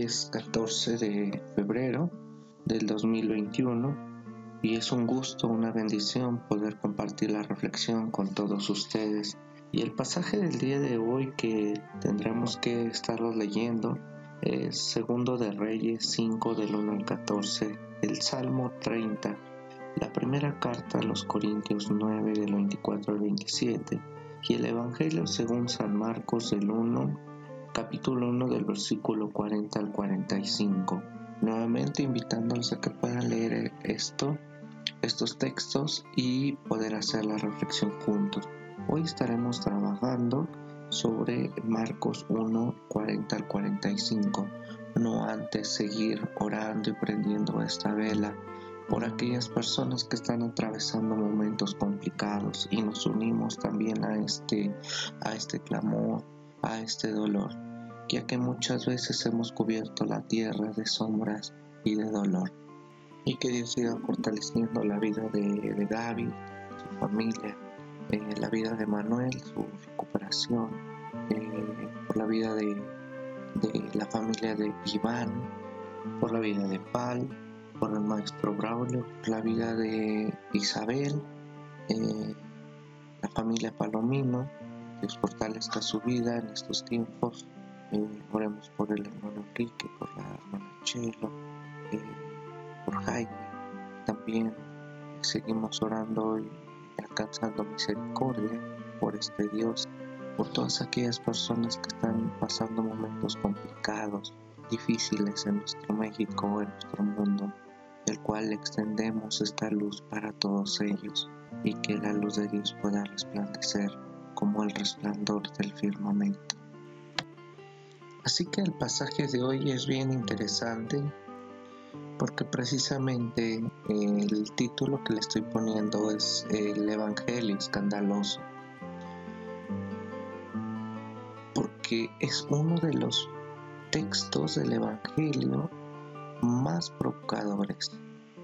es 14 de febrero del 2021 y es un gusto, una bendición poder compartir la reflexión con todos ustedes. Y el pasaje del día de hoy que tendremos que estarlo leyendo es Segundo de Reyes 5 del 1 al 14, el Salmo 30, la primera carta a los Corintios 9 del 24 al 27 y el Evangelio según San Marcos del 1 capítulo 1 del versículo 40 al 45. Nuevamente invitándolos a que puedan leer esto, estos textos y poder hacer la reflexión juntos. Hoy estaremos trabajando sobre Marcos 1, 40 al 45. No antes seguir orando y prendiendo esta vela por aquellas personas que están atravesando momentos complicados y nos unimos también a este, a este clamor, a este dolor ya que muchas veces hemos cubierto la tierra de sombras y de dolor. Y que Dios siga fortaleciendo la vida de, David, su familia, eh, la vida de Manuel, su recuperación, eh, por la vida de, la familia de Iván, por la vida de Pal, por el maestro Braulio, por la vida de Isabel, eh, la familia Palomino, Dios fortalezca su vida en estos tiempos eh, oremos por el hermano Enrique, por la hermana Chelo, eh, por Jaime. También seguimos orando y alcanzando misericordia por este Dios, por todas aquellas personas que están pasando momentos complicados, difíciles en nuestro México, en nuestro mundo, el cual extendemos esta luz para todos ellos y que la luz de Dios pueda resplandecer como el resplandor del firmamento. Así que el pasaje de hoy es bien interesante porque precisamente el título que le estoy poniendo es el Evangelio escandaloso. Porque es uno de los textos del Evangelio más provocadores.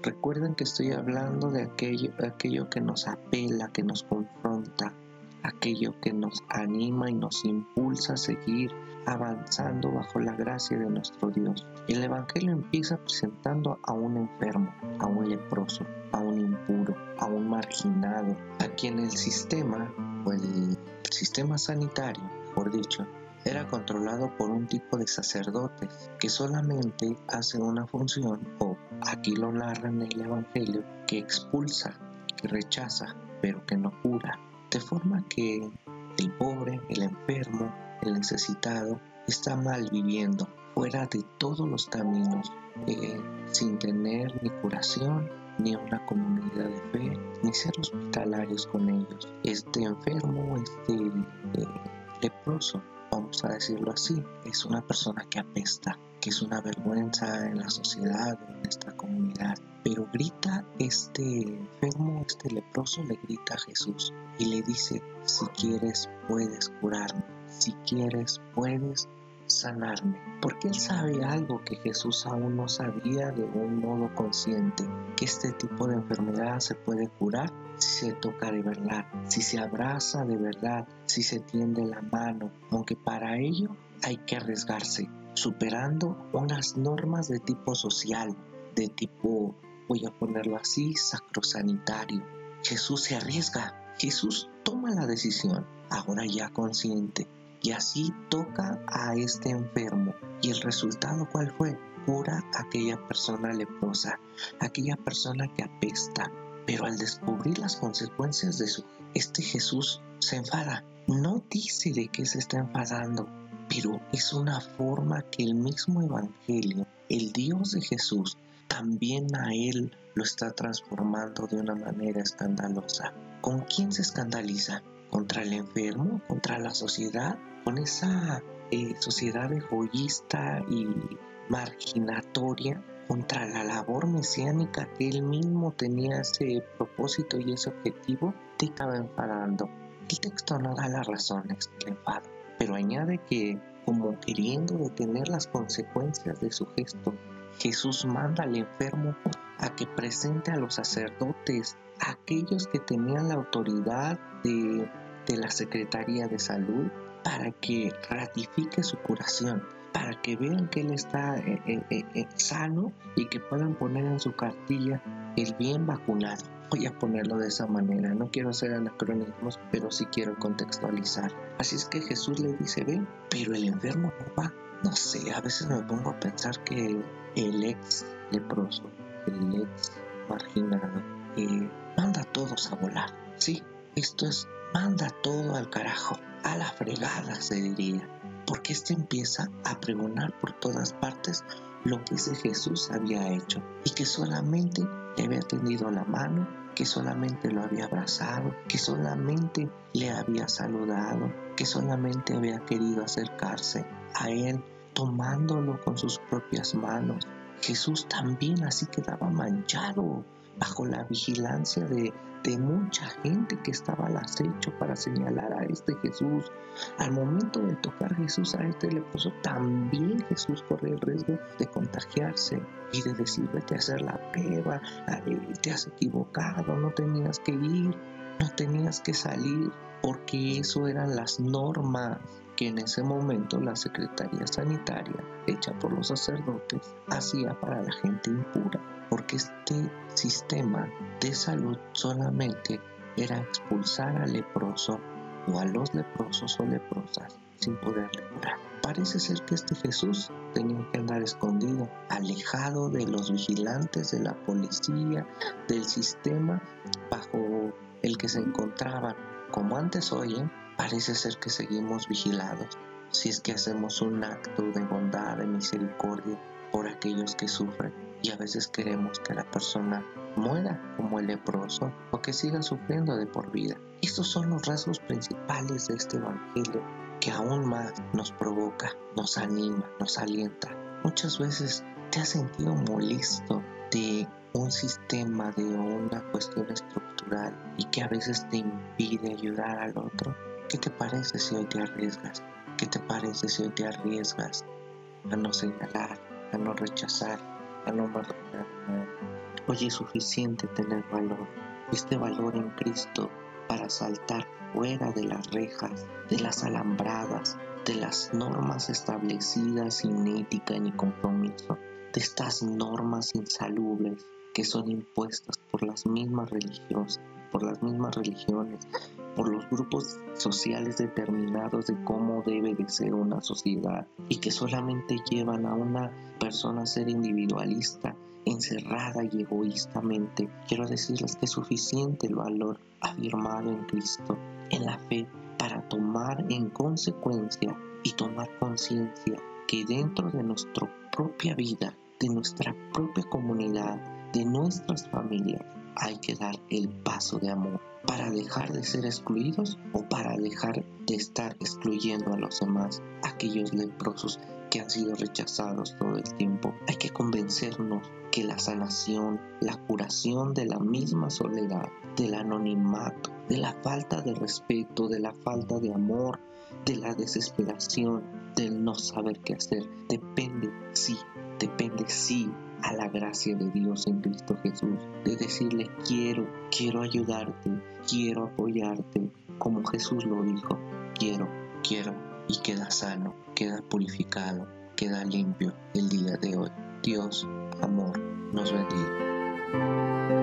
Recuerden que estoy hablando de aquello, aquello que nos apela, que nos confronta, aquello que nos anima y nos impulsa a seguir avanzando bajo la gracia de nuestro Dios. El Evangelio empieza presentando a un enfermo, a un leproso, a un impuro, a un marginado, a quien el sistema, el sistema sanitario, por dicho, era controlado por un tipo de sacerdotes que solamente hace una función, o aquí lo narra en el Evangelio, que expulsa, que rechaza, pero que no cura. De forma que el pobre, el enfermo, el necesitado está mal viviendo fuera de todos los caminos, eh, sin tener ni curación, ni una comunidad de fe, ni ser hospitalarios con ellos. Este enfermo, este eh, leproso, vamos a decirlo así, es una persona que apesta, que es una vergüenza en la sociedad, en nuestra comunidad. Pero grita este enfermo, este leproso, le grita a Jesús y le dice, si quieres puedes curarme si quieres, puedes sanarme. Porque él sabe algo que Jesús aún no sabía de un modo consciente, que este tipo de enfermedad se puede curar si se toca de verdad, si se abraza de verdad, si se tiende la mano, aunque para ello hay que arriesgarse, superando unas normas de tipo social, de tipo, voy a ponerlo así, sacrosanitario. Jesús se arriesga, Jesús toma la decisión, ahora ya consciente, y así toca a este enfermo. ¿Y el resultado cuál fue? Cura a aquella persona leprosa, aquella persona que apesta. Pero al descubrir las consecuencias de su, este Jesús se enfada. No dice de qué se está enfadando, pero es una forma que el mismo Evangelio, el Dios de Jesús, también a él lo está transformando de una manera escandalosa. ¿Con quién se escandaliza? ¿Contra el enfermo? ¿Contra la sociedad? con esa eh, sociedad egoísta y marginatoria contra la labor mesiánica que él mismo tenía ese propósito y ese objetivo, te estaba enfadando. El texto no da las razones del enfado, pero añade que, como queriendo detener las consecuencias de su gesto, Jesús manda al enfermo a que presente a los sacerdotes, aquellos que tenían la autoridad de, de la Secretaría de Salud, para que ratifique su curación, para que vean que él está eh, eh, eh, sano y que puedan poner en su cartilla el bien vacunado. Voy a ponerlo de esa manera, no quiero hacer anacronismos, pero sí quiero contextualizar. Así es que Jesús le dice, ven, pero el enfermo no va. No sé, a veces me pongo a pensar que el ex leproso, el ex marginado, manda a todos a volar. Sí, esto es, manda todo al carajo, a la fregada se diría porque éste empieza a pregonar por todas partes lo que ese Jesús había hecho y que solamente le había tendido la mano, que solamente lo había abrazado, que solamente le había saludado, que solamente había querido acercarse a él tomándolo con sus propias manos. Jesús también así quedaba manchado bajo la vigilancia de, mucha gente que estaba al acecho para señalar a este Jesús. Al momento de tocar Jesús a este leproso, también Jesús corre el riesgo de contagiarse y de decir, vete a hacer la prueba, te has equivocado, no tenías que ir, no tenías que salir, porque eso eran las normas que en ese momento la Secretaría Sanitaria, hecha por los sacerdotes, hacía para la gente impura porque este sistema de salud solamente era expulsar al leproso o a los leprosos o leprosas sin poderle curar. Parece ser que este Jesús tenía que andar escondido, alejado de los vigilantes, de la policía, del sistema bajo el que se encontraban. Como antes oyen, parece ser que seguimos vigilados. Si es que hacemos un acto de bondad, de misericordia por aquellos que sufren y a veces queremos que la persona muera como el leproso o que siga sufriendo de por vida. Estos son los rasgos principales de este Evangelio que aún más nos provoca, nos anima, nos alienta. Muchas veces te has sentido molesto de un sistema, de una cuestión estructural y que a veces te impide ayudar al otro. ¿Qué te parece si hoy te arriesgas? ¿Qué te parece si hoy te arriesgas a no señalar, a no rechazar, a Hoy es suficiente tener valor, este valor en Cristo para saltar fuera de las rejas, de las alambradas, de las normas establecidas sin ética ni compromiso, de estas normas insalubres que son impuestas por las mismas religiones, por las mismas religiones, por los grupos sociales determinados de cómo debe de ser una sociedad y que solamente llevan a una persona a ser individualista, encerrada y egoístamente. Quiero decirles que es suficiente el valor afirmado en Cristo, en la fe, para tomar en consecuencia y tomar conciencia que dentro de nuestra propia vida, de nuestra propia comunidad, de nuestras familias, hay que dar el paso de amor para dejar de ser excluidos o para dejar de estar excluyendo a los demás, aquellos leprosos que han sido rechazados todo el tiempo. Hay que convencernos que la sanación, la curación de la misma soledad, del anonimato, de la falta de respeto, de la falta de amor, de la desesperación, del no saber qué hacer, depende, sí, depende, sí, a la gracia de Dios en Cristo Jesús, de decirle quiero, quiero ayudarte, quiero apoyarte, como Jesús lo dijo, quiero, quiero, y queda sano, queda purificado, queda limpio el día de hoy. Dios, amor, nos bendiga.